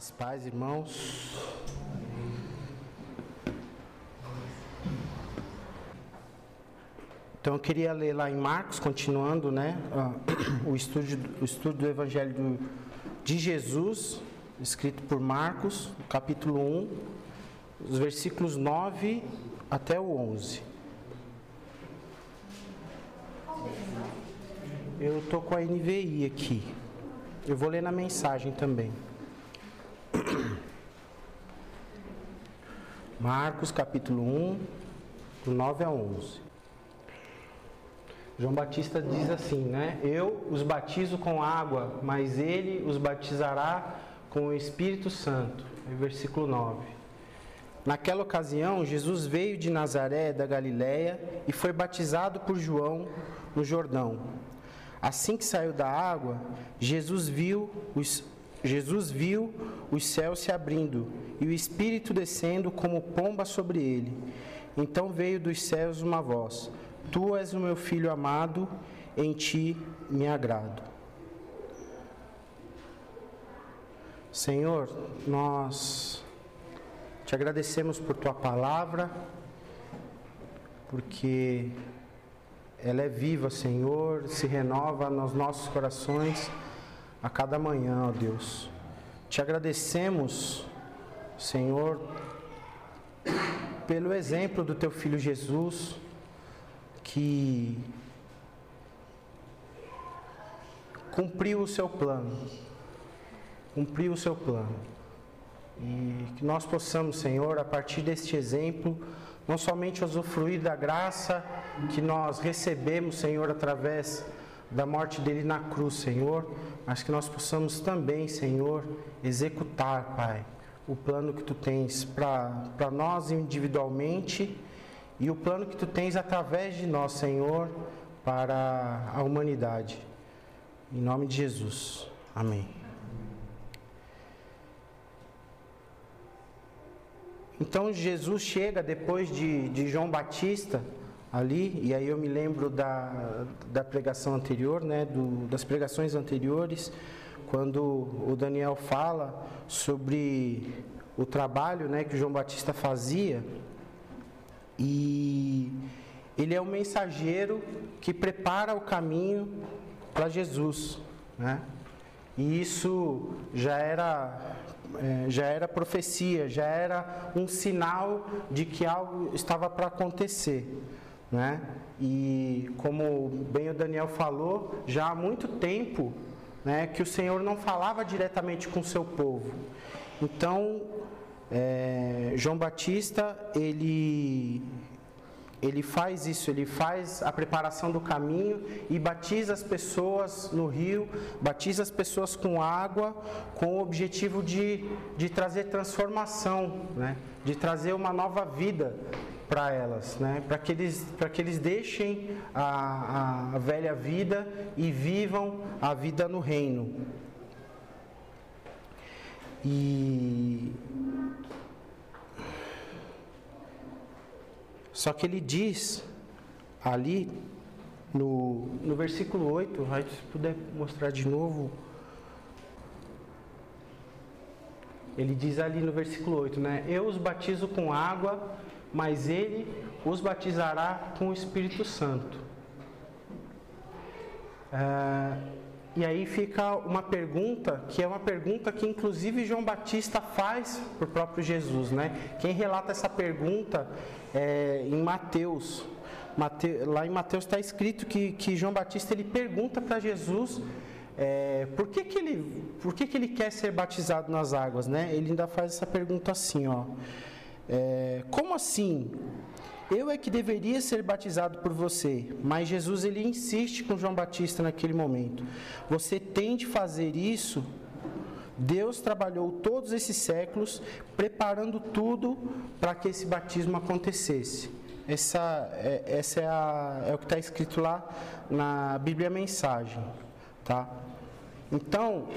Graças paz, irmãos. Então eu queria ler lá em Marcos, continuando, né, o estudo, o estudo do Evangelho de Jesus, escrito por Marcos, capítulo 1, os versículos 9 até o 11. Eu estou com a NVI aqui. Eu vou ler na mensagem também. Marcos capítulo 1, do 9 a 11. João Batista diz assim, né? Eu os batizo com água, mas ele os batizará com o Espírito Santo. Versículo 9. Naquela ocasião, Jesus veio de Nazaré, da Galiléia, e foi batizado por João no Jordão. Assim que saiu da água, Jesus viu os Jesus viu os céus se abrindo e o Espírito descendo como pomba sobre ele. Então veio dos céus uma voz: Tu és o meu filho amado, em ti me agrado. Senhor, nós te agradecemos por tua palavra, porque ela é viva, Senhor, se renova nos nossos corações a cada manhã, ó Deus. Te agradecemos, Senhor, pelo exemplo do teu filho Jesus, que cumpriu o seu plano. Cumpriu o seu plano. E que nós possamos, Senhor, a partir deste exemplo, não somente usufruir da graça que nós recebemos, Senhor, através da morte dele na cruz, Senhor, mas que nós possamos também, Senhor, executar, Pai, o plano que tu tens para nós individualmente e o plano que tu tens através de nós, Senhor, para a humanidade. Em nome de Jesus. Amém. Então Jesus chega depois de, de João Batista ali, e aí eu me lembro da, da pregação anterior, né, do, das pregações anteriores, quando o Daniel fala sobre o trabalho né, que João Batista fazia, e ele é um mensageiro que prepara o caminho para Jesus, né? E isso já era é, já era profecia, já era um sinal de que algo estava para acontecer. Né? E como bem o Daniel falou, já há muito tempo né, que o Senhor não falava diretamente com o seu povo. Então, é, João Batista, ele, ele faz isso, ele faz a preparação do caminho e batiza as pessoas no rio, batiza as pessoas com água, com o objetivo de, de trazer transformação, né? de trazer uma nova vida para elas, né? para que, eles, que eles deixem a, a velha vida e vivam a vida no reino. E só que ele diz ali no, no versículo 8, se puder mostrar de novo. Ele diz ali no versículo 8, né? Eu os batizo com água mas ele os batizará com o Espírito Santo. É, e aí fica uma pergunta, que é uma pergunta que inclusive João Batista faz para o próprio Jesus, né? Quem relata essa pergunta é em Mateus. lá em Mateus está escrito que, que João Batista ele pergunta para Jesus é, por, que, que, ele, por que, que ele quer ser batizado nas águas, né? Ele ainda faz essa pergunta assim, ó. É, como assim? Eu é que deveria ser batizado por você, mas Jesus ele insiste com João Batista naquele momento. Você tem de fazer isso. Deus trabalhou todos esses séculos preparando tudo para que esse batismo acontecesse. Essa, é, essa é, a, é o que está escrito lá na Bíblia Mensagem, tá? Então,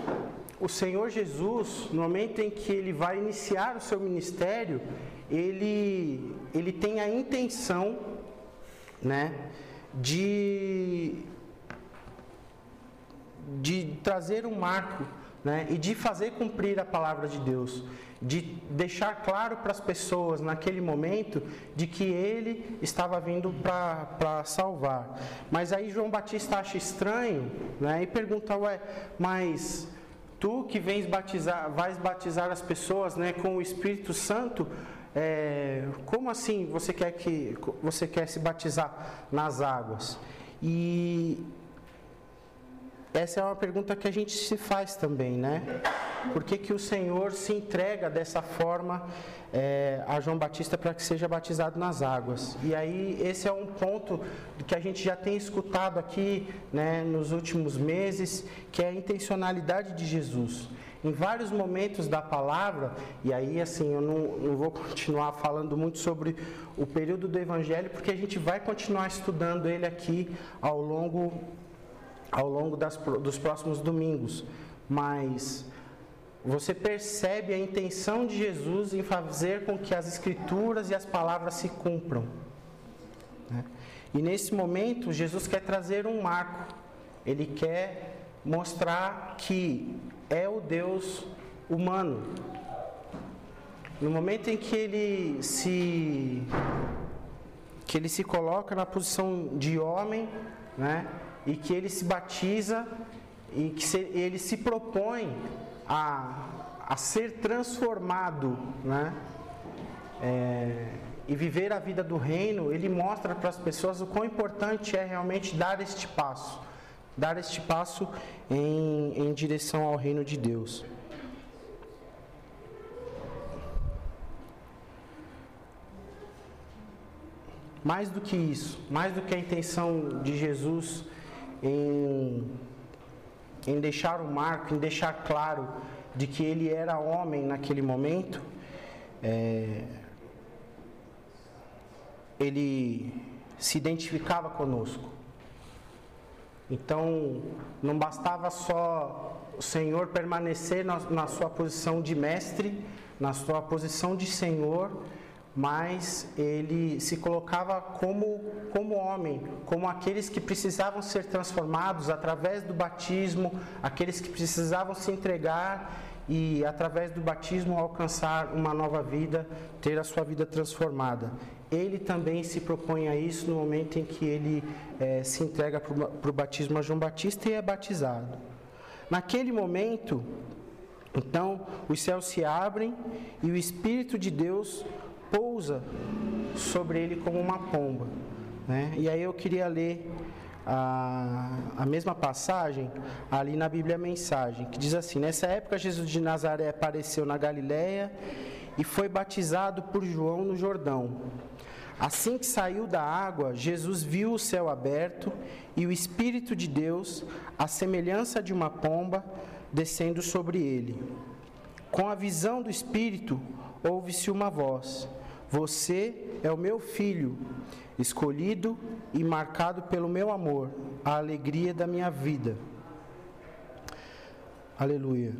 o Senhor Jesus, no momento em que ele vai iniciar o seu ministério, ele, ele tem a intenção né, de, de trazer um marco né, e de fazer cumprir a palavra de Deus, de deixar claro para as pessoas naquele momento de que ele estava vindo para salvar. Mas aí João Batista acha estranho né, e pergunta: Ué, mas tu que vens batizar, vais batizar as pessoas né, com o Espírito Santo, é, como assim você quer que você quer se batizar nas águas? E essa é uma pergunta que a gente se faz também, né? Por que, que o Senhor se entrega dessa forma é, a João Batista para que seja batizado nas águas? E aí, esse é um ponto que a gente já tem escutado aqui né, nos últimos meses, que é a intencionalidade de Jesus. Em vários momentos da palavra, e aí assim, eu não, não vou continuar falando muito sobre o período do Evangelho, porque a gente vai continuar estudando ele aqui ao longo ao longo das, dos próximos domingos, mas você percebe a intenção de Jesus em fazer com que as Escrituras e as palavras se cumpram. Né? E nesse momento, Jesus quer trazer um marco, ele quer mostrar que é o Deus humano. No momento em que ele se que ele se coloca na posição de homem, né? e que ele se batiza e que se, ele se propõe a, a ser transformado, né? É, e viver a vida do reino, ele mostra para as pessoas o quão importante é realmente dar este passo, dar este passo em, em direção ao reino de Deus. Mais do que isso, mais do que a intenção de Jesus em, em deixar o marco, em deixar claro de que ele era homem naquele momento, é, ele se identificava conosco. Então, não bastava só o Senhor permanecer na, na sua posição de mestre, na sua posição de Senhor, mas ele se colocava como, como homem, como aqueles que precisavam ser transformados através do batismo, aqueles que precisavam se entregar e através do batismo alcançar uma nova vida, ter a sua vida transformada. Ele também se propõe a isso no momento em que ele é, se entrega para o batismo a João Batista e é batizado. Naquele momento, então, os céus se abrem e o Espírito de Deus pousa sobre ele como uma pomba. Né? E aí eu queria ler a, a mesma passagem ali na Bíblia Mensagem, que diz assim: Nessa época Jesus de Nazaré apareceu na Galiléia e foi batizado por João no Jordão. Assim que saiu da água, Jesus viu o céu aberto e o Espírito de Deus, a semelhança de uma pomba, descendo sobre ele. Com a visão do Espírito, ouve-se uma voz você é o meu filho, escolhido e marcado pelo meu amor, a alegria da minha vida. Aleluia.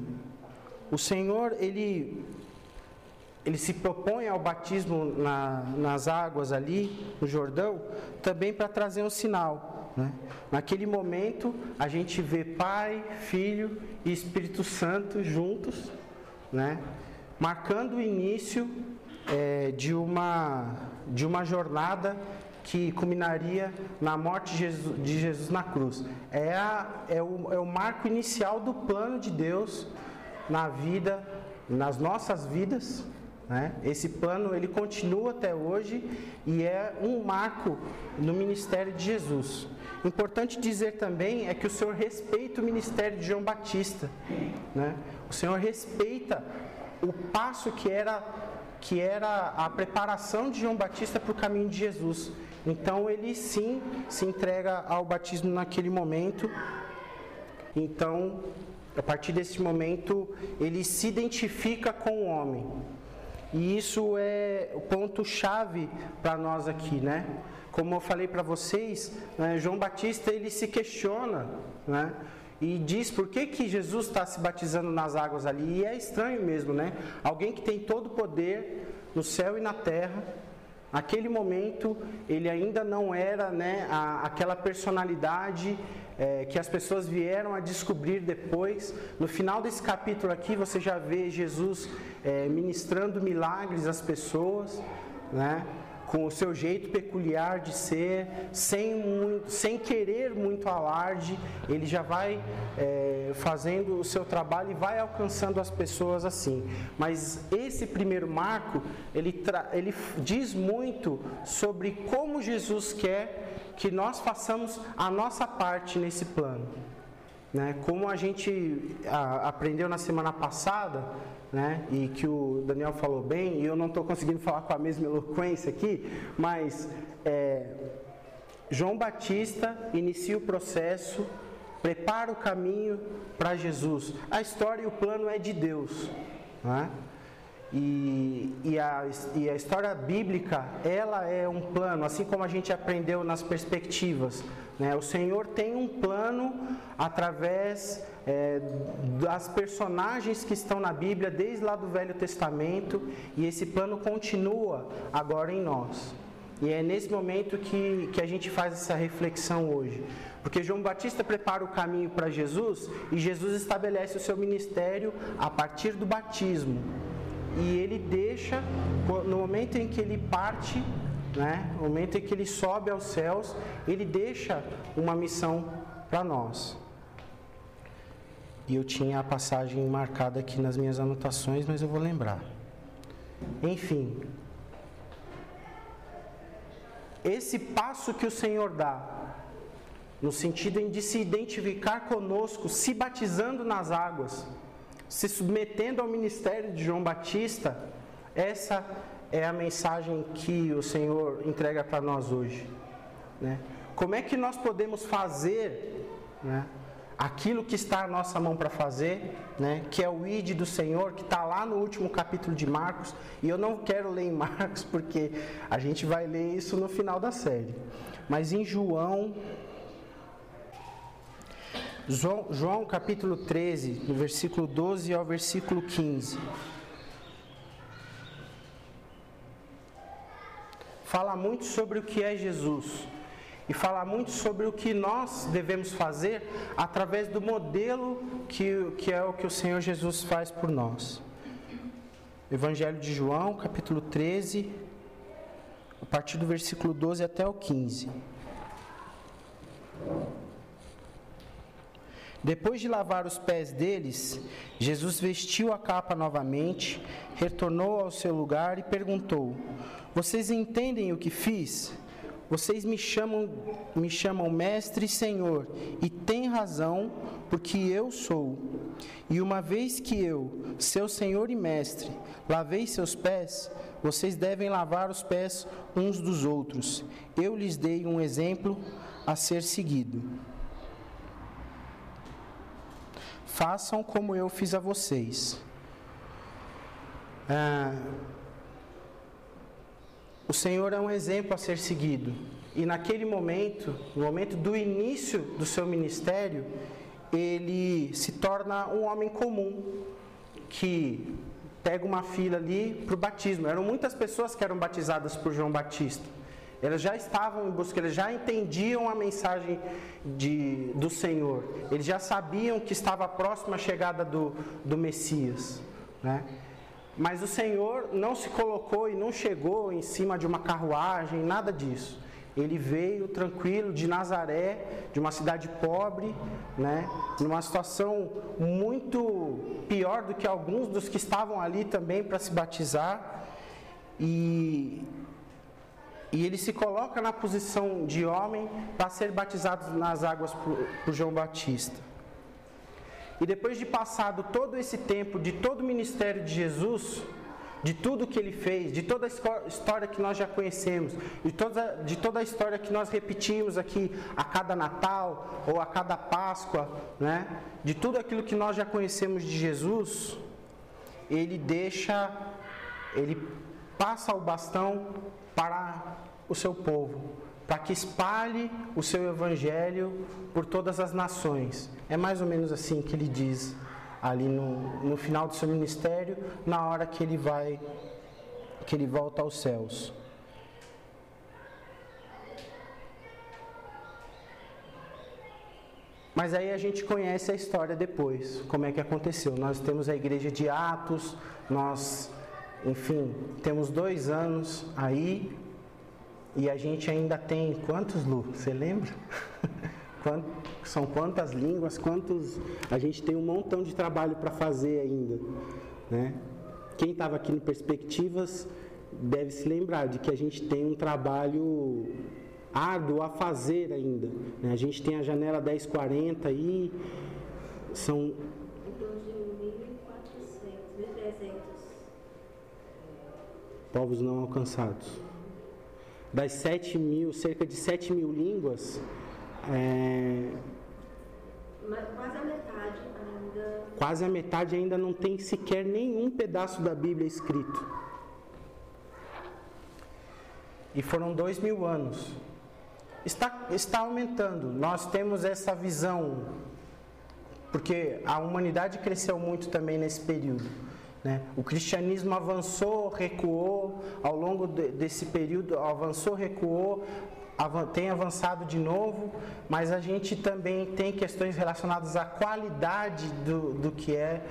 O Senhor, ele, ele se propõe ao batismo na, nas águas ali, no Jordão, também para trazer um sinal. Né? Naquele momento, a gente vê Pai, Filho e Espírito Santo juntos, né? marcando o início é, de, uma, de uma jornada que culminaria na morte de Jesus, de Jesus na cruz. É, a, é, o, é o marco inicial do plano de Deus na vida, nas nossas vidas. Né? Esse plano ele continua até hoje e é um marco no ministério de Jesus. Importante dizer também é que o Senhor respeita o ministério de João Batista. Né? O Senhor respeita o passo que era que era a preparação de João Batista para o caminho de Jesus. Então ele sim se entrega ao batismo naquele momento. Então, a partir desse momento, ele se identifica com o homem. E isso é o ponto chave para nós aqui, né? Como eu falei para vocês, né, João Batista ele se questiona, né? e diz por que, que Jesus está se batizando nas águas ali. E é estranho mesmo, né? Alguém que tem todo o poder no céu e na terra, naquele momento ele ainda não era né, a, aquela personalidade é, que as pessoas vieram a descobrir depois. No final desse capítulo aqui, você já vê Jesus é, ministrando milagres às pessoas, né? com o seu jeito peculiar de ser, sem, sem querer muito alarde, ele já vai é, fazendo o seu trabalho e vai alcançando as pessoas assim. Mas esse primeiro marco, ele, ele diz muito sobre como Jesus quer que nós façamos a nossa parte nesse plano. Né? Como a gente a, aprendeu na semana passada, né? E que o Daniel falou bem, e eu não estou conseguindo falar com a mesma eloquência aqui, mas é, João Batista inicia o processo, prepara o caminho para Jesus. A história e o plano é de Deus, né? E, e, a, e a história bíblica, ela é um plano, assim como a gente aprendeu nas perspectivas. Né? O Senhor tem um plano através é, das personagens que estão na Bíblia, desde lá do Velho Testamento, e esse plano continua agora em nós. E é nesse momento que, que a gente faz essa reflexão hoje. Porque João Batista prepara o caminho para Jesus e Jesus estabelece o seu ministério a partir do batismo e ele deixa, no momento em que ele parte, né, no momento em que ele sobe aos céus, ele deixa uma missão para nós. E eu tinha a passagem marcada aqui nas minhas anotações, mas eu vou lembrar. Enfim, esse passo que o Senhor dá, no sentido de se identificar conosco, se batizando nas águas, se submetendo ao ministério de João Batista, essa é a mensagem que o Senhor entrega para nós hoje. Né? Como é que nós podemos fazer né, aquilo que está à nossa mão para fazer, né, que é o ID do Senhor, que está lá no último capítulo de Marcos, e eu não quero ler em Marcos porque a gente vai ler isso no final da série. Mas em João, João, João capítulo 13, do versículo 12 ao versículo 15. Fala muito sobre o que é Jesus e fala muito sobre o que nós devemos fazer através do modelo que, que é o que o Senhor Jesus faz por nós. Evangelho de João, capítulo 13, a partir do versículo 12 até o 15. Depois de lavar os pés deles, Jesus vestiu a capa novamente, retornou ao seu lugar e perguntou: Vocês entendem o que fiz? Vocês me chamam, me chamam mestre e senhor, e têm razão, porque eu sou. E uma vez que eu, seu senhor e mestre, lavei seus pés, vocês devem lavar os pés uns dos outros. Eu lhes dei um exemplo a ser seguido. Façam como eu fiz a vocês. Ah, o Senhor é um exemplo a ser seguido. E naquele momento, no momento do início do seu ministério, ele se torna um homem comum que pega uma fila ali para o batismo. Eram muitas pessoas que eram batizadas por João Batista. Elas já estavam em busca, eles já entendiam a mensagem de, do Senhor. Eles já sabiam que estava próxima a chegada do, do Messias. Né? Mas o Senhor não se colocou e não chegou em cima de uma carruagem, nada disso. Ele veio tranquilo de Nazaré, de uma cidade pobre, né, numa situação muito pior do que alguns dos que estavam ali também para se batizar. E e ele se coloca na posição de homem para ser batizado nas águas por, por João Batista. E depois de passado todo esse tempo, de todo o ministério de Jesus, de tudo que ele fez, de toda a história que nós já conhecemos, de toda, de toda a história que nós repetimos aqui a cada Natal ou a cada Páscoa, né? de tudo aquilo que nós já conhecemos de Jesus, ele deixa, ele passa o bastão para o seu povo, para que espalhe o seu evangelho por todas as nações. É mais ou menos assim que ele diz ali no, no final do seu ministério, na hora que ele vai, que ele volta aos céus. Mas aí a gente conhece a história depois, como é que aconteceu. Nós temos a igreja de Atos, nós, enfim, temos dois anos aí e a gente ainda tem quantos, Lu? Você lembra? são quantas línguas, quantos. A gente tem um montão de trabalho para fazer ainda. Né? Quem estava aqui no Perspectivas deve se lembrar de que a gente tem um trabalho árduo a fazer ainda. Né? A gente tem a janela 1040 aí, são. Povos não alcançados. Das 7 mil, cerca de 7 mil línguas, é... quase a metade ainda. Quase a metade ainda não tem sequer nenhum pedaço da Bíblia escrito. E foram dois mil anos está, está aumentando. Nós temos essa visão, porque a humanidade cresceu muito também nesse período. Né? O cristianismo avançou, recuou, ao longo de, desse período, avançou, recuou, tem avançado de novo, mas a gente também tem questões relacionadas à qualidade do, do que é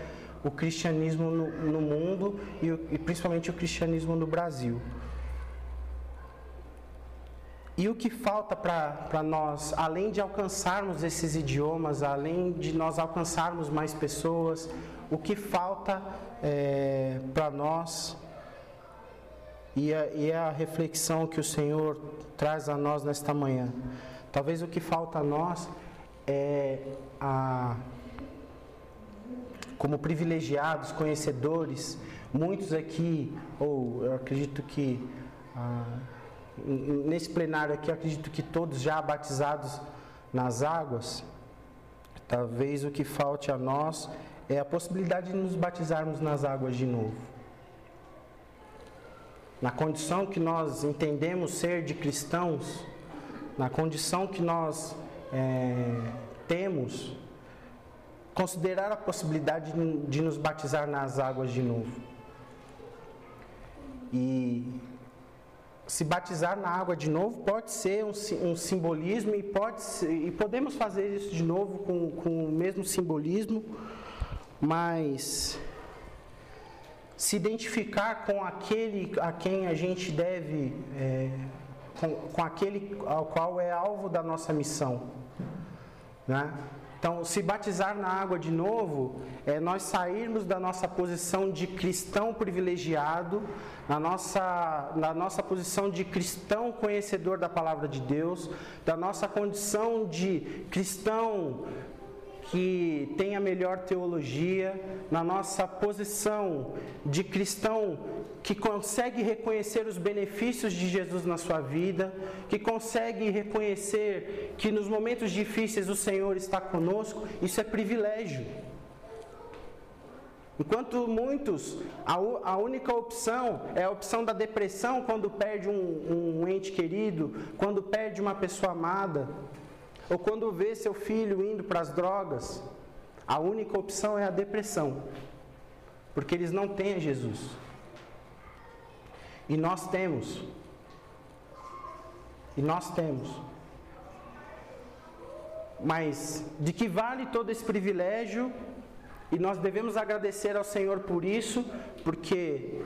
o cristianismo no, no mundo e, e principalmente o cristianismo no Brasil. E o que falta para nós, além de alcançarmos esses idiomas, além de nós alcançarmos mais pessoas, o que falta é, para nós, e a, e a reflexão que o Senhor traz a nós nesta manhã, talvez o que falta a nós é a, como privilegiados, conhecedores, muitos aqui, ou eu acredito que. Ah, nesse plenário aqui, acredito que todos já batizados nas águas, talvez o que falte a nós é a possibilidade de nos batizarmos nas águas de novo. Na condição que nós entendemos ser de cristãos, na condição que nós é, temos, considerar a possibilidade de, nos batizar nas águas de novo. E se batizar na água de novo pode ser um, um simbolismo e, pode ser, e podemos fazer isso de novo com, com o mesmo simbolismo, mas se identificar com aquele a quem a gente deve, é, com, com aquele ao qual é alvo da nossa missão. Né? Então, se batizar na água de novo é nós sairmos da nossa posição de cristão privilegiado, na nossa, na nossa posição de cristão conhecedor da palavra de Deus, da nossa condição de cristão que tem a melhor teologia, na nossa posição de cristão que consegue reconhecer os benefícios de Jesus na sua vida, que consegue reconhecer que nos momentos difíceis o Senhor está conosco, isso é privilégio. Enquanto muitos, a, a única opção é a opção da depressão quando perde um, um ente querido, quando perde uma pessoa amada, ou quando vê seu filho indo para as drogas. A única opção é a depressão, porque eles não têm a Jesus. E nós temos. E nós temos. Mas de que vale todo esse privilégio? E nós devemos agradecer ao Senhor por isso, porque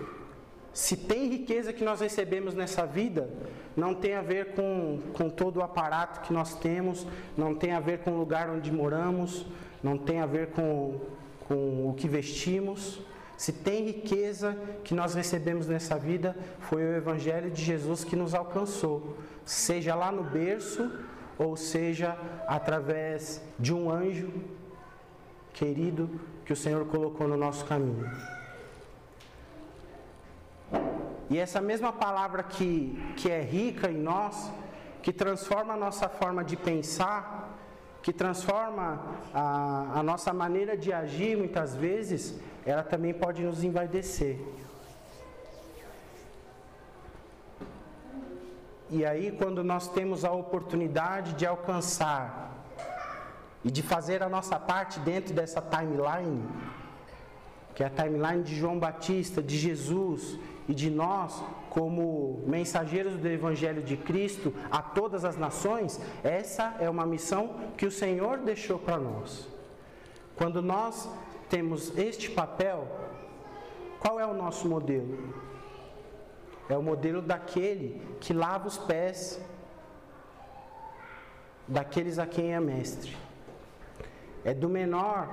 se tem riqueza que nós recebemos nessa vida, não tem a ver com, com todo o aparato que nós temos, não tem a ver com o lugar onde moramos, não tem a ver com, com o que vestimos, se tem riqueza que nós recebemos nessa vida, foi o Evangelho de Jesus que nos alcançou, seja lá no berço, ou seja através de um anjo querido que o Senhor colocou no nosso caminho. E essa mesma palavra que, que é rica em nós, que transforma a nossa forma de pensar, que transforma a, a nossa maneira de agir muitas vezes, ela também pode nos envaidecer. E aí, quando nós temos a oportunidade de alcançar e de fazer a nossa parte dentro dessa timeline, que é a timeline de João Batista, de Jesus e de nós, como mensageiros do Evangelho de Cristo a todas as nações, essa é uma missão que o Senhor deixou para nós. Quando nós temos este papel, qual é o nosso modelo? É o modelo daquele que lava os pés daqueles a quem é mestre. É do menor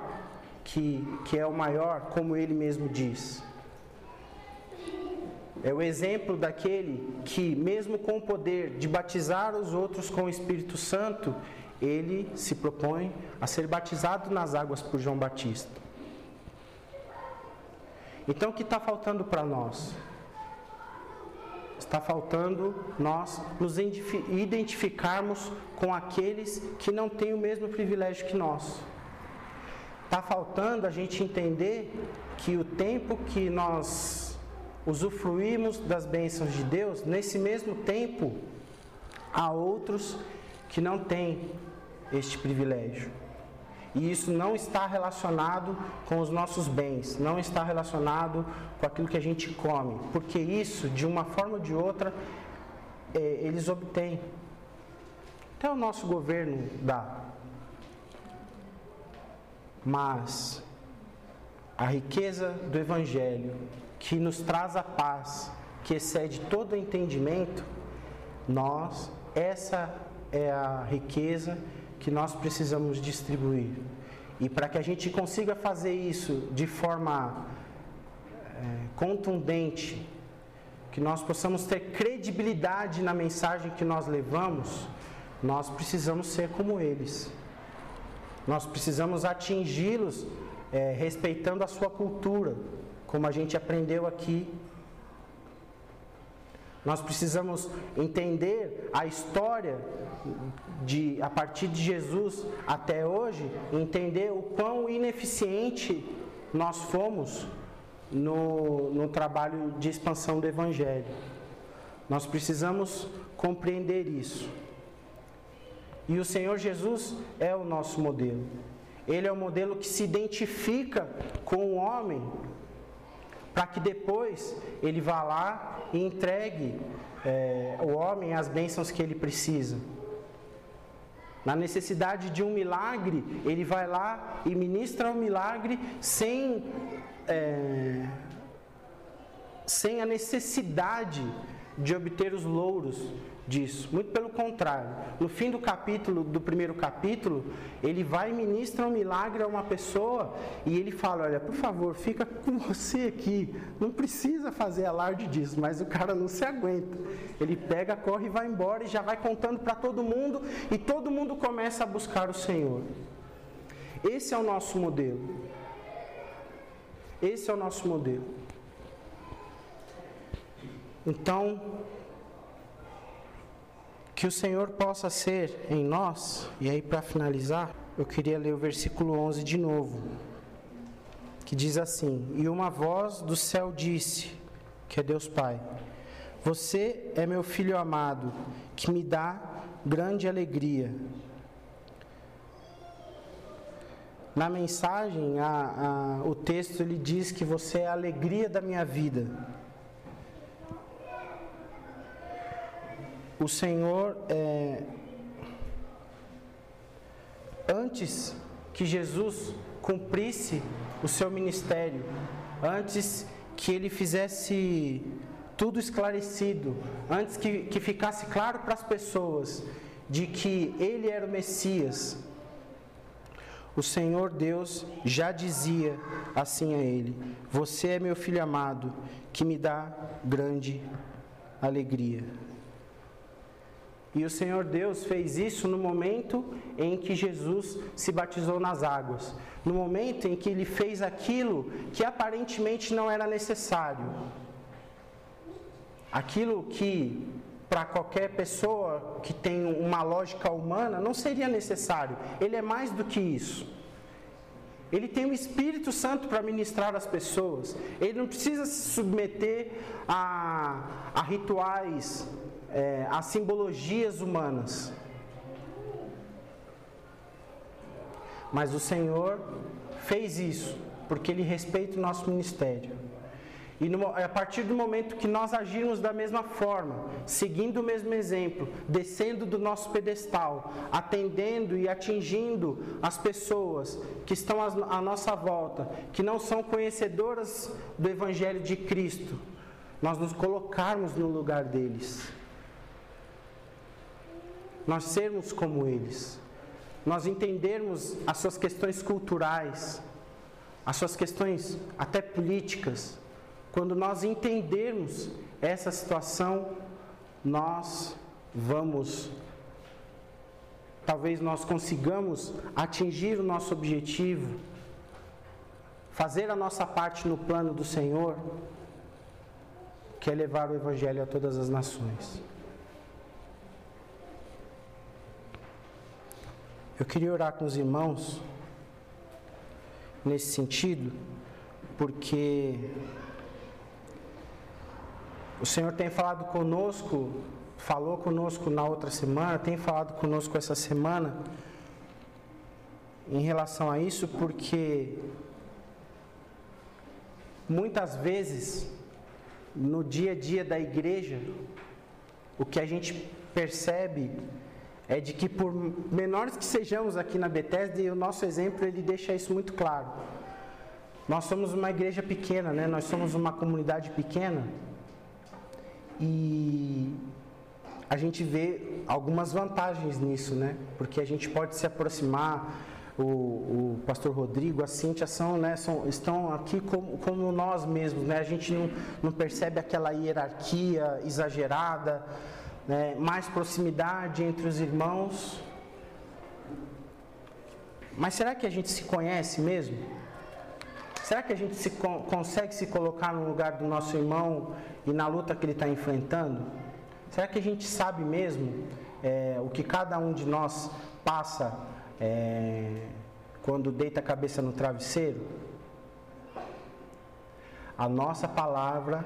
que, que é o maior, como ele mesmo diz. É o exemplo daquele que, mesmo com o poder de batizar os outros com o Espírito Santo, ele se propõe a ser batizado nas águas por João Batista. Então, o que está faltando para nós? Está faltando nós nos identificarmos com aqueles que não têm o mesmo privilégio que nós. Está faltando a gente entender que o tempo que nós usufruímos das bênçãos de Deus, nesse mesmo tempo, há outros que não têm este privilégio. E isso não está relacionado com os nossos bens, não está relacionado com aquilo que a gente come, porque isso, de uma forma ou de outra, é, eles obtêm. Até o nosso governo dá. Mas a riqueza do Evangelho, que nos traz a paz, que excede todo entendimento, nós, essa é a riqueza que nós precisamos distribuir. E para que a gente consiga fazer isso de forma é, contundente, que nós possamos ter credibilidade na mensagem que nós levamos, nós precisamos ser como eles. Nós precisamos atingi-los é, respeitando a sua cultura, como a gente aprendeu aqui. Nós precisamos entender a história de a partir de Jesus até hoje, entender o quão ineficiente nós fomos no, no trabalho de expansão do Evangelho. Nós precisamos compreender isso. E o Senhor Jesus é o nosso modelo. Ele é o modelo que se identifica com o homem, para que depois ele vá lá e entregue é, o homem as bênçãos que ele precisa. Na necessidade de um milagre, ele vai lá e ministra o milagre sem, é, sem a necessidade de obter os louros disso. Muito pelo contrário. No fim do capítulo, do primeiro capítulo, ele vai e ministra um milagre a uma pessoa e ele fala: Olha, por favor, fica com você aqui. Não precisa fazer alarde disso, mas o cara não se aguenta. Ele pega, corre e vai embora e já vai contando para todo mundo e todo mundo começa a buscar o Senhor. Esse é o nosso modelo. Esse é o nosso modelo. Então, que o Senhor possa ser em nós, e aí para finalizar, eu queria ler o versículo 11 de novo, que diz assim: E uma voz do céu disse, que é Deus Pai: Você é meu filho amado, que me dá grande alegria. Na mensagem, a, a, o texto ele diz que você é a alegria da minha vida. O Senhor, é, antes que Jesus cumprisse o seu ministério, antes que ele fizesse tudo esclarecido, antes que, que ficasse claro para as pessoas de que ele era o Messias, o Senhor Deus já dizia assim a ele: Você é meu filho amado, que me dá grande alegria. E o Senhor Deus fez isso no momento em que Jesus se batizou nas águas, no momento em que ele fez aquilo que aparentemente não era necessário. Aquilo que para qualquer pessoa que tem uma lógica humana não seria necessário. Ele é mais do que isso. Ele tem o Espírito Santo para ministrar as pessoas. Ele não precisa se submeter a, a rituais é, as simbologias humanas. Mas o Senhor fez isso porque Ele respeita o nosso ministério. E no, a partir do momento que nós agirmos da mesma forma, seguindo o mesmo exemplo, descendo do nosso pedestal, atendendo e atingindo as pessoas que estão à nossa volta, que não são conhecedoras do Evangelho de Cristo, nós nos colocarmos no lugar deles. Nós sermos como eles. Nós entendermos as suas questões culturais, as suas questões até políticas quando nós entendermos essa situação, nós vamos, talvez nós consigamos atingir o nosso objetivo, fazer a nossa parte no plano do Senhor, que é levar o Evangelho a todas as nações. Eu queria orar com os irmãos nesse sentido, porque o Senhor tem falado conosco, falou conosco na outra semana, tem falado conosco essa semana em relação a isso, porque muitas vezes no dia a dia da igreja, o que a gente percebe é de que por menores que sejamos aqui na Bethesda, e o nosso exemplo ele deixa isso muito claro. Nós somos uma igreja pequena, né? Nós somos uma comunidade pequena. E a gente vê algumas vantagens nisso, né? Porque a gente pode se aproximar, o, o pastor Rodrigo, a Cíntia são, né, são, estão aqui como, como nós mesmos, né? A gente não, não percebe aquela hierarquia exagerada, né? mais proximidade entre os irmãos. Mas será que a gente se conhece mesmo? Será que a gente se, consegue se colocar no lugar do nosso irmão e na luta que ele está enfrentando? Será que a gente sabe mesmo é, o que cada um de nós passa é, quando deita a cabeça no travesseiro? A nossa palavra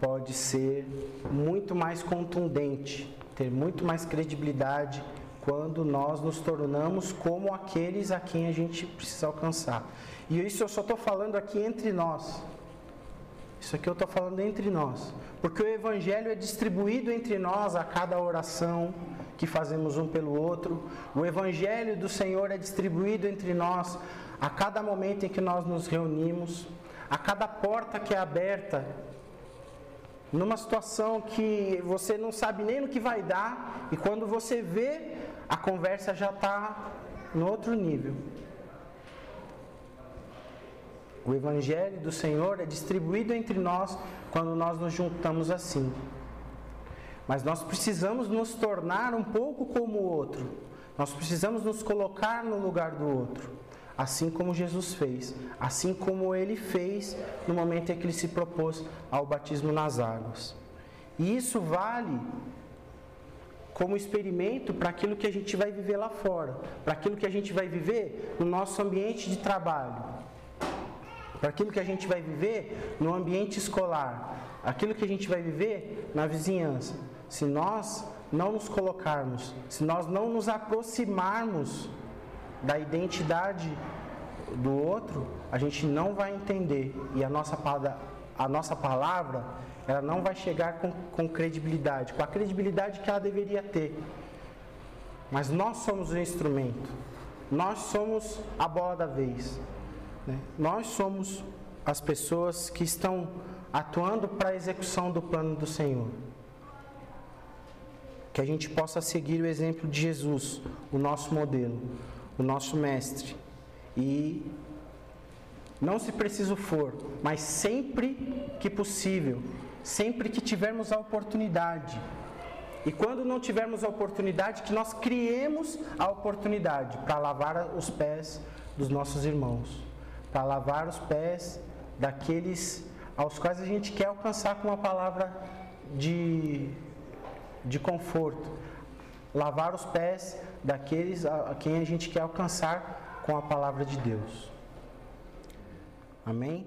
pode ser muito mais contundente, ter muito mais credibilidade quando nós nos tornamos como aqueles a quem a gente precisa alcançar. E isso eu só estou falando aqui entre nós. Isso aqui eu estou falando entre nós. Porque o Evangelho é distribuído entre nós a cada oração que fazemos um pelo outro. O Evangelho do Senhor é distribuído entre nós a cada momento em que nós nos reunimos, a cada porta que é aberta. Numa situação que você não sabe nem no que vai dar, e quando você vê, a conversa já está no outro nível. O Evangelho do Senhor é distribuído entre nós quando nós nos juntamos assim. Mas nós precisamos nos tornar um pouco como o outro. Nós precisamos nos colocar no lugar do outro. Assim como Jesus fez. Assim como ele fez no momento em que ele se propôs ao batismo nas águas. E isso vale como experimento para aquilo que a gente vai viver lá fora, para aquilo que a gente vai viver no nosso ambiente de trabalho para aquilo que a gente vai viver no ambiente escolar, aquilo que a gente vai viver na vizinhança. Se nós não nos colocarmos, se nós não nos aproximarmos da identidade do outro, a gente não vai entender e a nossa, a nossa palavra ela não vai chegar com, com credibilidade, com a credibilidade que ela deveria ter. Mas nós somos o instrumento, nós somos a bola da vez. Né? Nós somos as pessoas que estão atuando para a execução do plano do Senhor. Que a gente possa seguir o exemplo de Jesus, o nosso modelo, o nosso mestre. E não se preciso for, mas sempre que possível, sempre que tivermos a oportunidade. E quando não tivermos a oportunidade, que nós criemos a oportunidade para lavar os pés dos nossos irmãos para lavar os pés daqueles aos quais a gente quer alcançar com uma palavra de, de conforto. Lavar os pés daqueles a, quem a gente quer alcançar com a palavra de Deus. Amém?